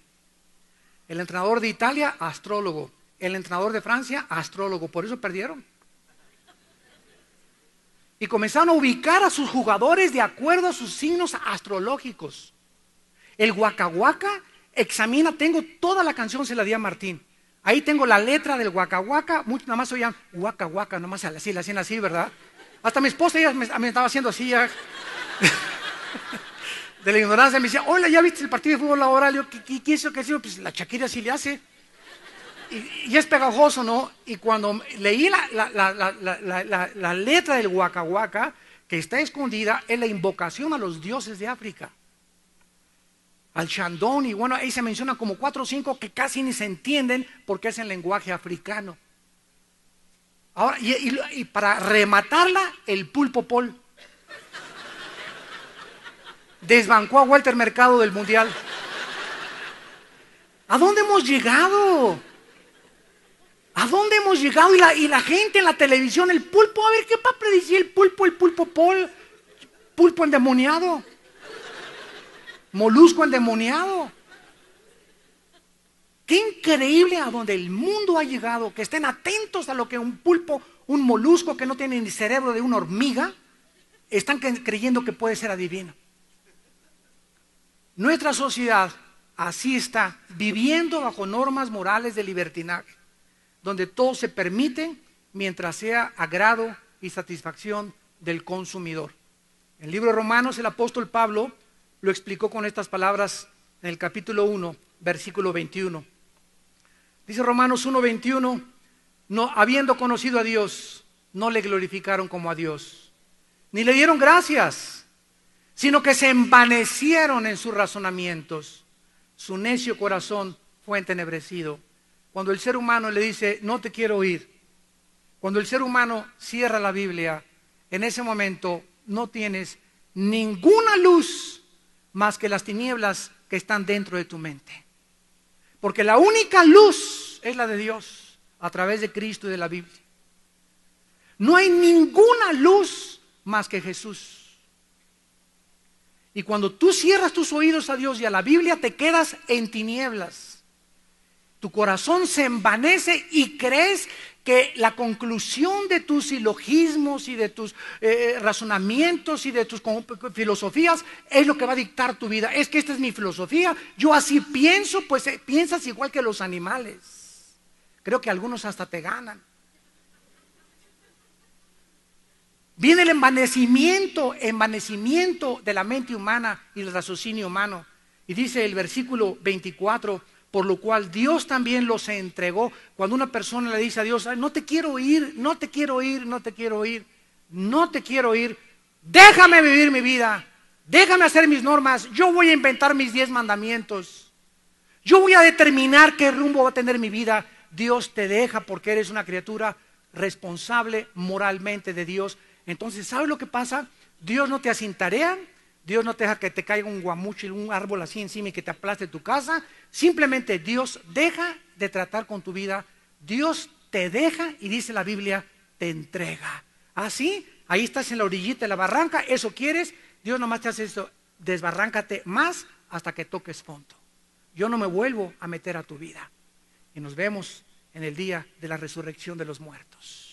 El entrenador de Italia, astrólogo. El entrenador de Francia, astrólogo. Por eso perdieron. Y comenzaron a ubicar a sus jugadores de acuerdo a sus signos astrológicos. El Huacahuaca examina, tengo toda la canción, se la di a Martín. Ahí tengo la letra del Huacahuaca, nada más oían Huacahuaca, nada más así, la hacían así, ¿verdad? Hasta mi esposa ya me, estaba haciendo así. Ya. de la ignorancia, me decía, hola, ¿ya viste el partido de fútbol ahora? Le ¿qué, qué, hizo? ¿Qué hizo? Pues la Shakira sí le hace. Y, es pegajoso, ¿no? Y cuando leí la, letra del Waka que está escondida, es la invocación a los dioses de África. Al Shandong, y bueno, ahí se menciona como cuatro o cinco que casi ni se entienden porque es en lenguaje africano. Ahora, y para rematarla, el pulpo pol desbancó a Walter Mercado del Mundial. ¿A dónde hemos llegado? ¿A dónde hemos llegado? Y la, gente en la televisión, el pulpo, a ver, ¿qué va a predecir el pulpo? El pulpo pol, pulpo endemoniado, molusco endemoniado. Qué increíble a donde el mundo ha llegado, que estén atentos a lo que un pulpo, un molusco que no tiene ni cerebro de una hormiga, están creyendo que puede ser adivino. Nuestra sociedad así está, viviendo bajo normas morales de libertinaje, donde todo se permite mientras sea agrado y satisfacción del consumidor. En el libro de Romanos el apóstol Pablo lo explicó con estas palabras en el capítulo 1, versículo 21. Dice Romanos 1, 21, no, habiendo conocido a Dios, no le glorificaron como a Dios, ni le dieron gracias sino que se envanecieron en sus razonamientos. Su necio corazón fue entenebrecido. Cuando el ser humano le dice, no te quiero oír, cuando el ser humano cierra la Biblia, en ese momento no tienes ninguna luz más que las tinieblas que están dentro de tu mente. Porque la única luz es la de Dios a través de Cristo y de la Biblia. No hay ninguna luz más que Jesús. Y cuando tú cierras tus oídos a Dios y a la Biblia, te quedas en tinieblas. Tu corazón se envanece y crees que la conclusión de tus silogismos y de tus eh, razonamientos y de tus filosofías es lo que va a dictar tu vida. Es que esta es mi filosofía. Yo así pienso, pues eh, piensas igual que los animales. Creo que algunos hasta te ganan. Viene el envanecimiento, envanecimiento de la mente humana y el raciocinio humano. Y dice el versículo 24, por lo cual Dios también los entregó. Cuando una persona le dice a Dios, no te quiero oír, no te quiero oír, no te quiero oír, no te quiero oír, déjame vivir mi vida, déjame hacer mis normas, yo voy a inventar mis diez mandamientos, yo voy a determinar qué rumbo va a tener mi vida. Dios te deja porque eres una criatura responsable moralmente de Dios. Entonces, ¿sabes lo que pasa? Dios no te acintarea, Dios no te deja que te caiga un guamucho y un árbol así encima y que te aplaste tu casa. Simplemente Dios deja de tratar con tu vida. Dios te deja y dice la Biblia, te entrega. Así, ¿Ah, ahí estás en la orillita de la barranca, eso quieres, Dios nomás te hace esto, desbarráncate más hasta que toques fondo. Yo no me vuelvo a meter a tu vida. Y nos vemos en el día de la resurrección de los muertos.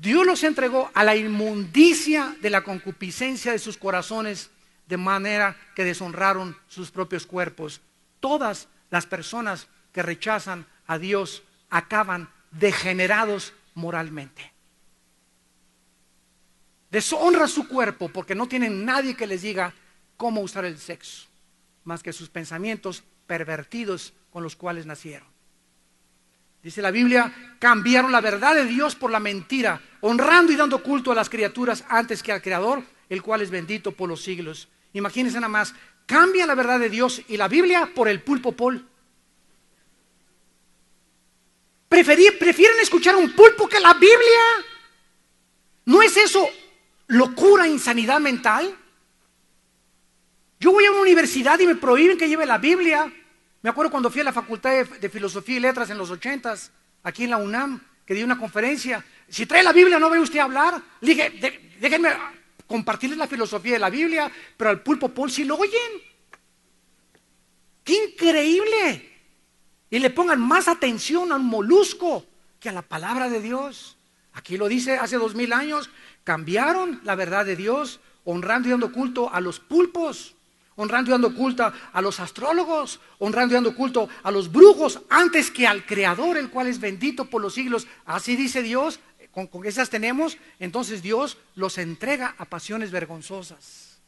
Dios los entregó a la inmundicia de la concupiscencia de sus corazones, de manera que deshonraron sus propios cuerpos. Todas las personas que rechazan a Dios acaban degenerados moralmente. Deshonra su cuerpo porque no tienen nadie que les diga cómo usar el sexo, más que sus pensamientos pervertidos con los cuales nacieron. Dice la Biblia, cambiaron la verdad de Dios por la mentira, honrando y dando culto a las criaturas antes que al Creador, el cual es bendito por los siglos. Imagínense nada más, cambia la verdad de Dios y la Biblia por el pulpo pol. prefieren escuchar un pulpo que la Biblia. ¿No es eso locura, insanidad mental? Yo voy a una universidad y me prohíben que lleve la Biblia. Me acuerdo cuando fui a la Facultad de, Filosofía y Letras en los ochentas, aquí en la UNAM, que di una conferencia. Si trae la Biblia, no ve usted hablar. Le dije, déjenme compartirles la filosofía de la Biblia, pero al pulpo Paul sí lo oyen. ¡Qué increíble! Y le pongan más atención a un molusco que a la palabra de Dios. Aquí lo dice hace dos mil años, cambiaron la verdad de Dios, honrando y dando culto a los pulpos honrando y dando culto a los astrólogos, honrando y dando culto a los brujos, antes que al Creador, el cual es bendito por los siglos. Así dice Dios, con, con esas tenemos, entonces Dios los entrega a pasiones vergonzosas.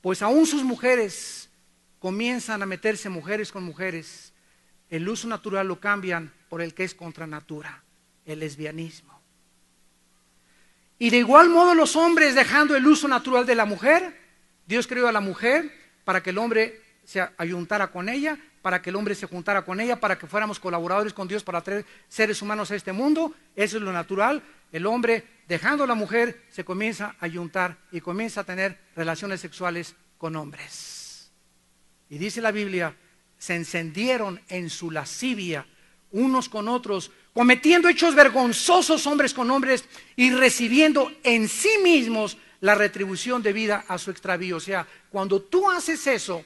Pues aún sus mujeres comienzan a meterse mujeres con mujeres. El uso natural lo cambian por el que es contra natura, el lesbianismo. Y de igual modo los hombres dejando el uso natural de la mujer, Dios creó a la mujer para que el hombre se ayuntara con ella, para que el hombre se juntara con ella, para que fuéramos colaboradores con Dios para traer seres humanos a este mundo. Eso es lo natural. El hombre, dejando a la mujer, se comienza a ayuntar y comienza a tener relaciones sexuales con hombres. Y dice la Biblia, se encendieron en su lascivia unos con otros, cometiendo hechos vergonzosos hombres con hombres y recibiendo en sí mismos la retribución de vida a su extravío. O sea, cuando tú haces eso,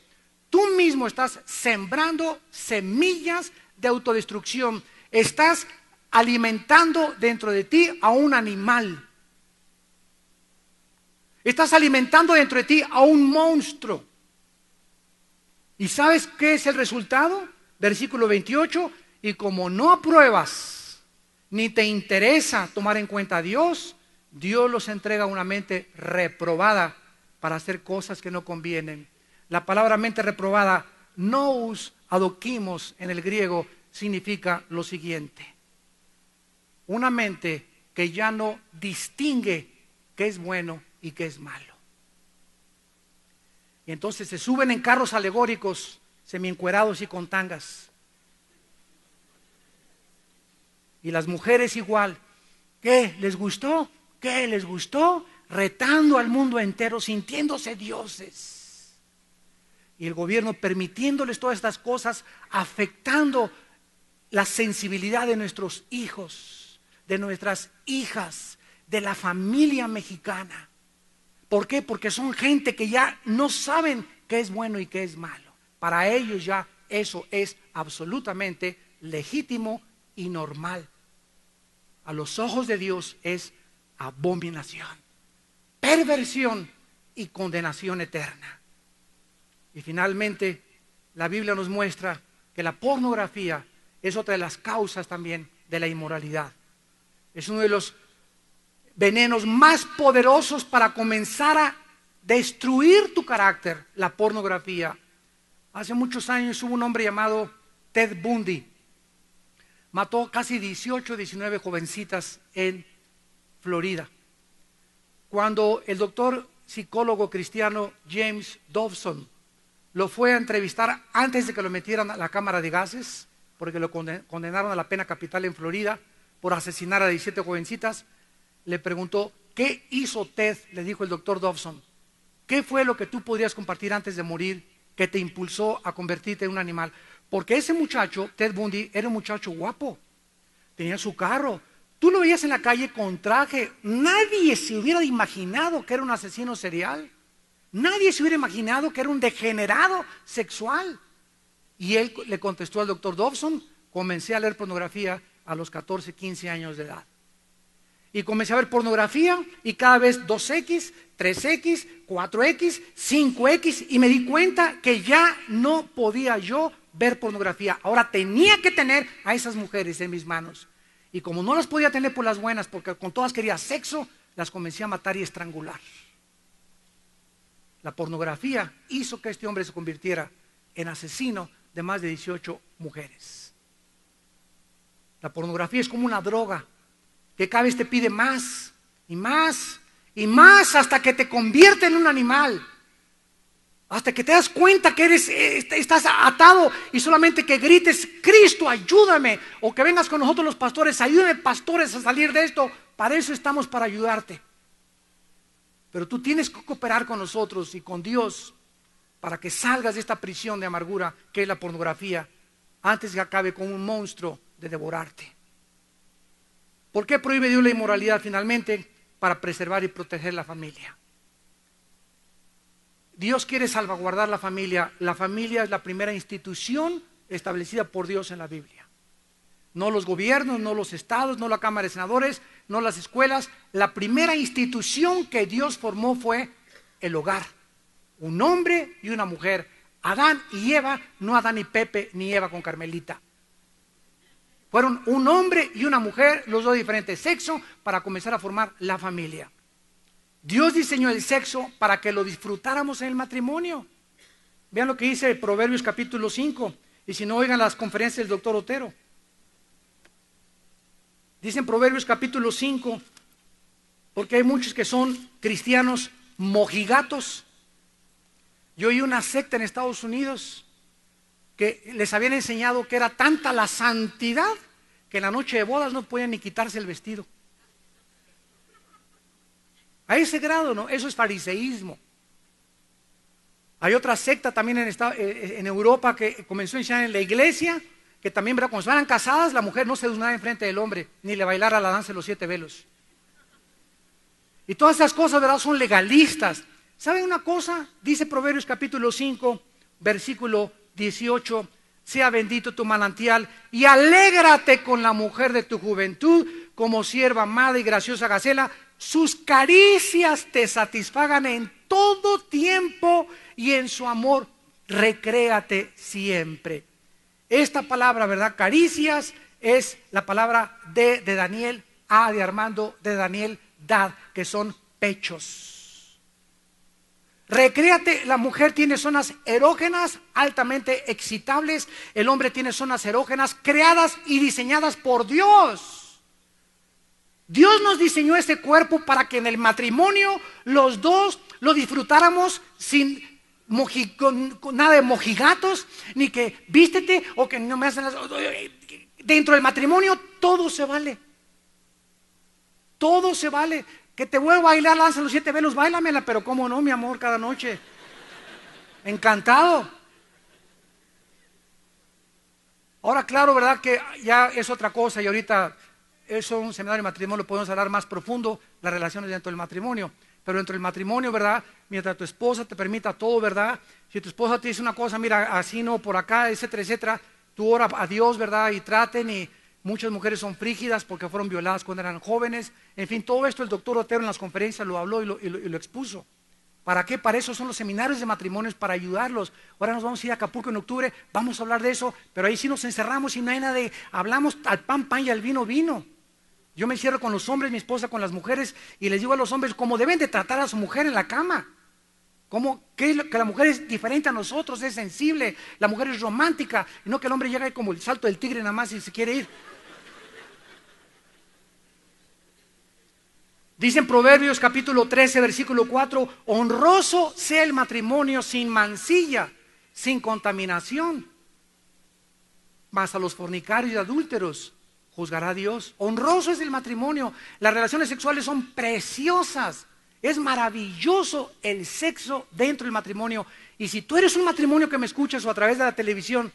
tú mismo estás sembrando semillas de autodestrucción. Estás alimentando dentro de ti a un animal. Estás alimentando dentro de ti a un monstruo. ¿Y sabes qué es el resultado? Versículo 28. Y como no apruebas ni te interesa tomar en cuenta a Dios, Dios los entrega a una mente reprobada para hacer cosas que no convienen. La palabra mente reprobada, nous adoquimos en el griego, significa lo siguiente. Una mente que ya no distingue qué es bueno y qué es malo. Y entonces se suben en carros alegóricos, semiencuerados y con tangas. Y las mujeres igual. ¿Qué? ¿Les gustó? ¿Qué les gustó? Retando al mundo entero, sintiéndose dioses. Y el gobierno permitiéndoles todas estas cosas, afectando la sensibilidad de nuestros hijos, de nuestras hijas, de la familia mexicana. ¿Por qué? Porque son gente que ya no saben qué es bueno y qué es malo. Para ellos ya eso es absolutamente legítimo y normal. A los ojos de Dios es abominación, perversión y condenación eterna. Y finalmente, la Biblia nos muestra que la pornografía es otra de las causas también de la inmoralidad. Es uno de los venenos más poderosos para comenzar a destruir tu carácter, la pornografía. Hace muchos años hubo un hombre llamado Ted Bundy. Mató casi 18, 19 jovencitas en Florida. Cuando el doctor psicólogo cristiano James Dobson lo fue a entrevistar antes de que lo metieran a la cámara de gases, porque lo condenaron a la pena capital en Florida, por asesinar a 17 jovencitas, le preguntó, ¿qué hizo Ted? Le dijo el doctor Dobson. ¿Qué fue lo que tú podrías compartir antes de morir que te impulsó a convertirte en un animal? Porque ese muchacho, Ted Bundy, era un muchacho guapo. Tenía su carro. Tú lo veías en la calle con traje. Nadie se hubiera imaginado que era un asesino serial. Nadie se hubiera imaginado que era un degenerado sexual. Y él le contestó al doctor Dobson, comencé a leer pornografía a los 14, 15 años de edad. Y comencé a ver pornografía y cada vez 2X, 3X, 4X, 5X y me di cuenta que ya no podía yo ver pornografía. Ahora tenía que tener a esas mujeres en mis manos. Y como no las podía tener por las buenas, porque con todas quería sexo, las comencé a matar y estrangular. La pornografía hizo que este hombre se convirtiera en asesino de más de 18 mujeres. La pornografía es como una droga que cada vez te pide más y más y más hasta que te convierte en un animal. Hasta que te das cuenta que eres, eh, estás atado y solamente que grites, Cristo, ayúdame. O que vengas con nosotros los pastores, ayúdame pastores a salir de esto. Para eso estamos, para ayudarte. Pero tú tienes que cooperar con nosotros y con Dios para que salgas de esta prisión de amargura que es la pornografía, antes que acabe con un monstruo de devorarte. ¿Por qué prohíbe Dios la inmoralidad finalmente? Para preservar y proteger la familia. Dios quiere salvaguardar la familia. La familia es la primera institución establecida por Dios en la Biblia. No los gobiernos, no los estados, no la Cámara de Senadores, no las escuelas. La primera institución que Dios formó fue el hogar. Un hombre y una mujer. Adán y Eva, no Adán y Pepe, ni Eva con Carmelita. Fueron un hombre y una mujer, los dos de diferente sexo, para comenzar a formar la familia. Dios diseñó el sexo para que lo disfrutáramos en el matrimonio. Vean lo que dice Proverbios capítulo 5. Y si no, oigan las conferencias del doctor Otero. Dicen Proverbios capítulo 5, porque hay muchos que son cristianos mojigatos. Yo oí una secta en Estados Unidos que les habían enseñado que era tanta la santidad que en la noche de bodas no podían ni quitarse el vestido. A ese grado, ¿no? Eso es fariseísmo. Hay otra secta también en, eh, en Europa que comenzó a enseñar en la iglesia, que también, ¿verdad? Cuando estaban casadas, la mujer no se en frente del hombre, ni le bailara la danza de los siete velos. Y todas esas cosas, ¿verdad? Son legalistas. ¿Saben una cosa? Dice Proverbios capítulo 5, versículo 18, sea bendito tu manantial y alégrate con la mujer de tu juventud como sierva amada y graciosa gacela, sus caricias te satisfagan en todo tiempo y en su amor recréate siempre. Esta palabra, ¿verdad? Caricias es la palabra de, Daniel, A de Armando, de Daniel, Dad, que son pechos. Recréate, la mujer tiene zonas erógenas altamente excitables, el hombre tiene zonas erógenas creadas y diseñadas por Dios. Dios nos diseñó este cuerpo para que en el matrimonio los dos lo disfrutáramos sin nada de mojigatos, ni que vístete o que no me hacen las... Dentro del matrimonio todo se vale. Todo se vale. Que te vuelva a bailar, lanza los siete velos, bailamela, pero cómo no, mi amor, cada noche. Encantado. Ahora, claro, ¿verdad? Que ya es otra cosa y ahorita eso un seminario de matrimonio lo podemos hablar más profundo, las relaciones dentro del matrimonio. Pero dentro del matrimonio, ¿verdad? Mientras tu esposa te permita todo, ¿verdad? Si tu esposa te dice una cosa, mira, así no, por acá, etcétera, etcétera, tú ora a Dios, ¿verdad? Y traten y muchas mujeres son frígidas porque fueron violadas cuando eran jóvenes. En fin, todo esto el doctor Otero en las conferencias lo habló y lo, y lo expuso. ¿Para qué? Para eso son los seminarios de matrimonios, para ayudarlos. Ahora nos vamos a ir a Acapulco en octubre, vamos a hablar de eso, pero ahí sí nos encerramos y no hay nada de, hablamos al pan, pan y al vino, vino. Yo me cierro con los hombres, mi esposa con las mujeres, y les digo a los hombres cómo deben de tratar a su mujer en la cama. Como que, que la mujer es diferente a nosotros, es sensible, la mujer es romántica, y no que el hombre llegue como el salto del tigre nada más y se quiere ir. Dice en Proverbios capítulo 13, versículo 4, honroso sea el matrimonio sin mancilla, sin contaminación. Mas a los fornicarios y adúlteros juzgará a Dios. Honroso es el matrimonio. Las relaciones sexuales son preciosas. Es maravilloso el sexo dentro del matrimonio. Y si tú eres un matrimonio que me escuchas o a través de la televisión,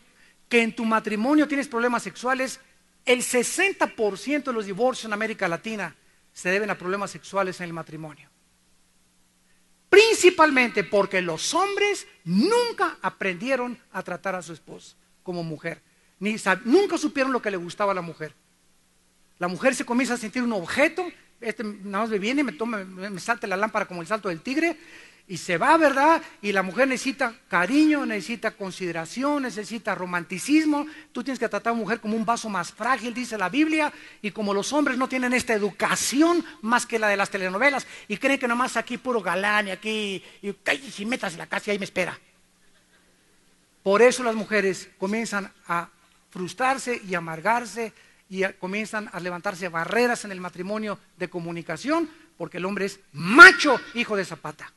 que en tu matrimonio tienes problemas sexuales, el 60% de los divorcios en América Latina se deben a problemas sexuales en el matrimonio. Principalmente porque los hombres nunca aprendieron a tratar a su esposa como mujer. Ni nunca supieron lo que le gustaba a la mujer. La mujer se comienza a sentir un objeto, este nada más me viene, me toma, me salta la lámpara como el salto del tigre, y se va, ¿verdad? Y la mujer necesita cariño, necesita consideración, necesita romanticismo. Tú tienes que tratar a una mujer como un vaso más frágil, dice la Biblia, y como los hombres no tienen esta educación más que la de las telenovelas, y creen que nomás aquí puro galán y aquí, y, y metas en la casa y ahí me espera. Por eso las mujeres comienzan a frustrarse y amargarse y comienzan a levantarse barreras en el matrimonio de comunicación, porque el hombre es macho, hijo de Zapata.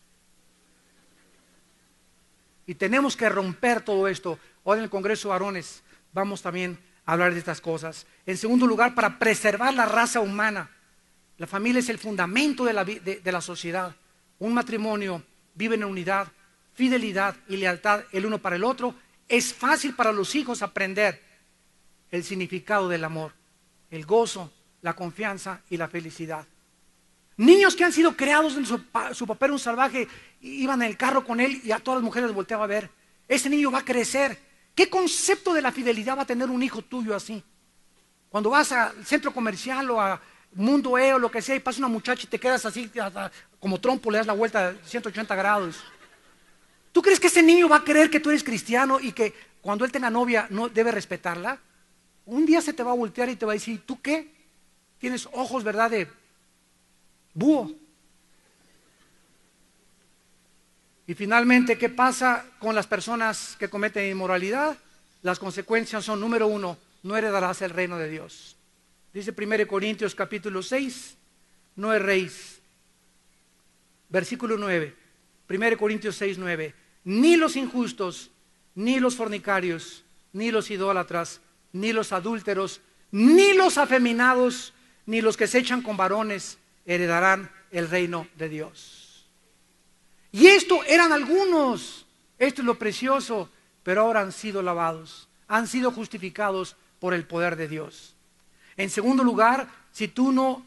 Y tenemos que romper todo esto. Hoy en el Congreso de Varones vamos también a hablar de estas cosas. En segundo lugar, para preservar la raza humana. La familia es el fundamento de la, de la sociedad. Un matrimonio vive en unidad, fidelidad y lealtad el uno para el otro. Es fácil para los hijos aprender el significado del amor, el gozo, la confianza y la felicidad. Niños que han sido creados en su, papá era un salvaje, iban en el carro con él y a todas las mujeres volteaba a ver. Ese niño va a crecer. ¿Qué concepto de la fidelidad va a tener un hijo tuyo así? Cuando vas al centro comercial o a Mundo E o lo que sea y pasa una muchacha y te quedas así como trompo, le das la vuelta de 180 grados. ¿Tú crees que ese niño va a creer que tú eres cristiano y que cuando él tenga novia no debe respetarla? Un día se te va a voltear y te va a decir, ¿tú qué? Tienes ojos, ¿verdad? De búho. Y finalmente, ¿qué pasa con las personas que cometen inmoralidad? Las consecuencias son, número uno, no heredarás el reino de Dios. Dice 1 Corintios capítulo 6, no erréis. Versículo 9, 1 Corintios 6, 9. Ni los injustos, ni los fornicarios, ni los idólatras, ni los adúlteros, ni los afeminados, ni los que se echan con varones, heredarán el reino de Dios. Y esto eran algunos, esto es lo precioso, pero ahora han sido lavados, han sido justificados por el poder de Dios. En segundo lugar, si tú no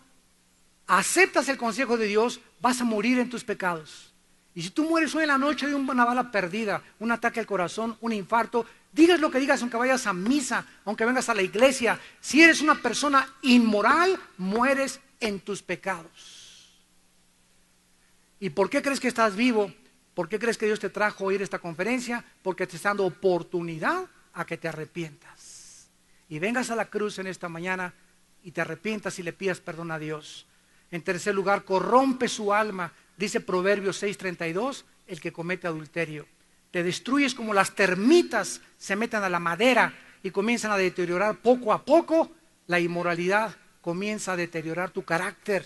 aceptas el consejo de Dios, vas a morir en tus pecados. Y si tú mueres hoy en la noche de una bala perdida, un ataque al corazón, un infarto, digas lo que digas, aunque vayas a misa, aunque vengas a la iglesia, si eres una persona inmoral, mueres en tus pecados. ¿Y por qué crees que estás vivo? ¿Por qué crees que Dios te trajo a ir esta conferencia? Porque te está dando oportunidad a que te arrepientas. Y vengas a la cruz en esta mañana y te arrepientas y le pidas perdón a Dios. En tercer lugar, corrompe su alma, dice Proverbios 6:32, el que comete adulterio. Te destruyes como las termitas se meten a la madera y comienzan a deteriorar poco a poco la inmoralidad comienza a deteriorar tu carácter,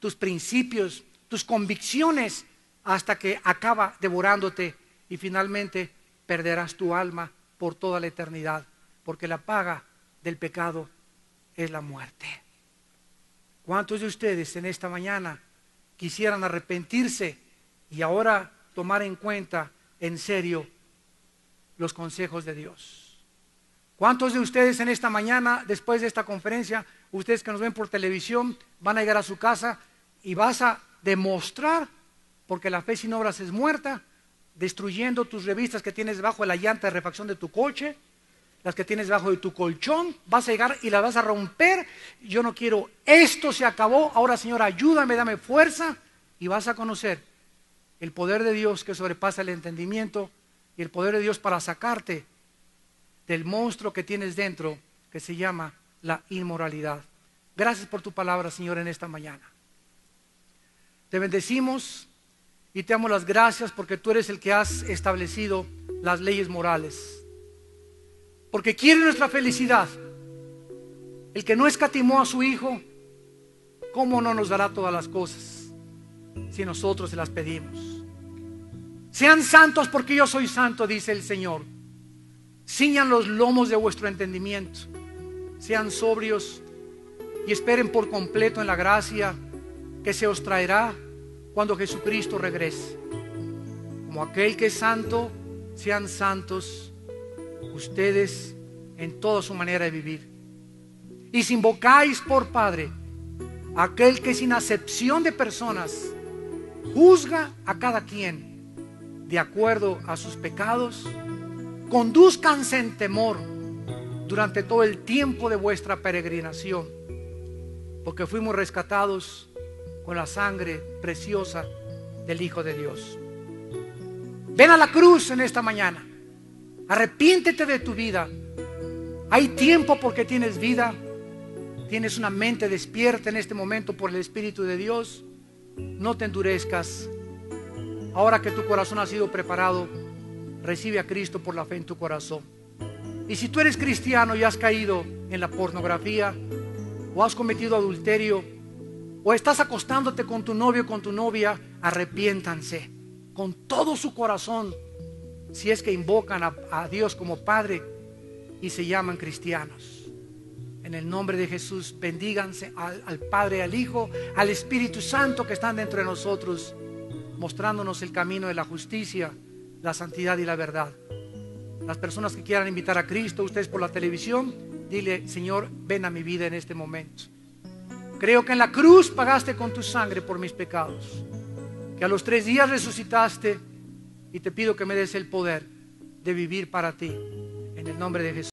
tus principios, tus convicciones, hasta que acaba devorándote y finalmente perderás tu alma por toda la eternidad, porque la paga del pecado es la muerte. ¿Cuántos de ustedes en esta mañana quisieran arrepentirse y ahora tomar en cuenta en serio los consejos de Dios? ¿Cuántos de ustedes en esta mañana, después de esta conferencia, ustedes que nos ven por televisión, van a llegar a su casa y vas a demostrar, porque la fe sin obras es muerta, destruyendo tus revistas que tienes debajo de la llanta de refacción de tu coche, las que tienes debajo de tu colchón, vas a llegar y las vas a romper. Yo no quiero, esto se acabó, ahora Señor, ayúdame, dame fuerza y vas a conocer el poder de Dios que sobrepasa el entendimiento y el poder de Dios para sacarte del monstruo que tienes dentro que se llama la inmoralidad. Gracias por tu palabra, Señor, en esta mañana. Te bendecimos y te damos las gracias porque tú eres el que has establecido las leyes morales. Porque quiere nuestra felicidad. El que no escatimó a su Hijo, ¿cómo no nos dará todas las cosas si nosotros se las pedimos? Sean santos porque yo soy santo, dice el Señor. Ciñan los lomos de vuestro entendimiento. Sean sobrios y esperen por completo en la gracia que se os traerá cuando Jesucristo regrese. Como aquel que es santo, sean santos ustedes en toda su manera de vivir. Y si invocáis por Padre, aquel que sin acepción de personas juzga a cada quien de acuerdo a sus pecados, conduzcanse en temor durante todo el tiempo de vuestra peregrinación, porque fuimos rescatados con la sangre preciosa del Hijo de Dios. Ven a la cruz en esta mañana. Arrepiéntete de tu vida. Hay tiempo porque tienes vida. Tienes una mente despierta en este momento por el Espíritu de Dios. No te endurezcas. Ahora que tu corazón ha sido preparado, recibe a Cristo por la fe en tu corazón. Y si tú eres cristiano y has caído en la pornografía, o has cometido adulterio, o estás acostándote con tu novio o con tu novia, arrepiéntanse con todo su corazón si es que invocan a, a Dios como Padre y se llaman cristianos. En el nombre de Jesús, bendíganse al, Padre, al Hijo, al Espíritu Santo que están dentro de nosotros, mostrándonos el camino de la justicia, la santidad y la verdad. Las personas que quieran invitar a Cristo, ustedes por la televisión, dile, Señor, ven a mi vida en este momento. Creo que en la cruz pagaste con tu sangre por mis pecados, que a los tres días resucitaste y te pido que me des el poder de vivir para ti. En el nombre de Jesús.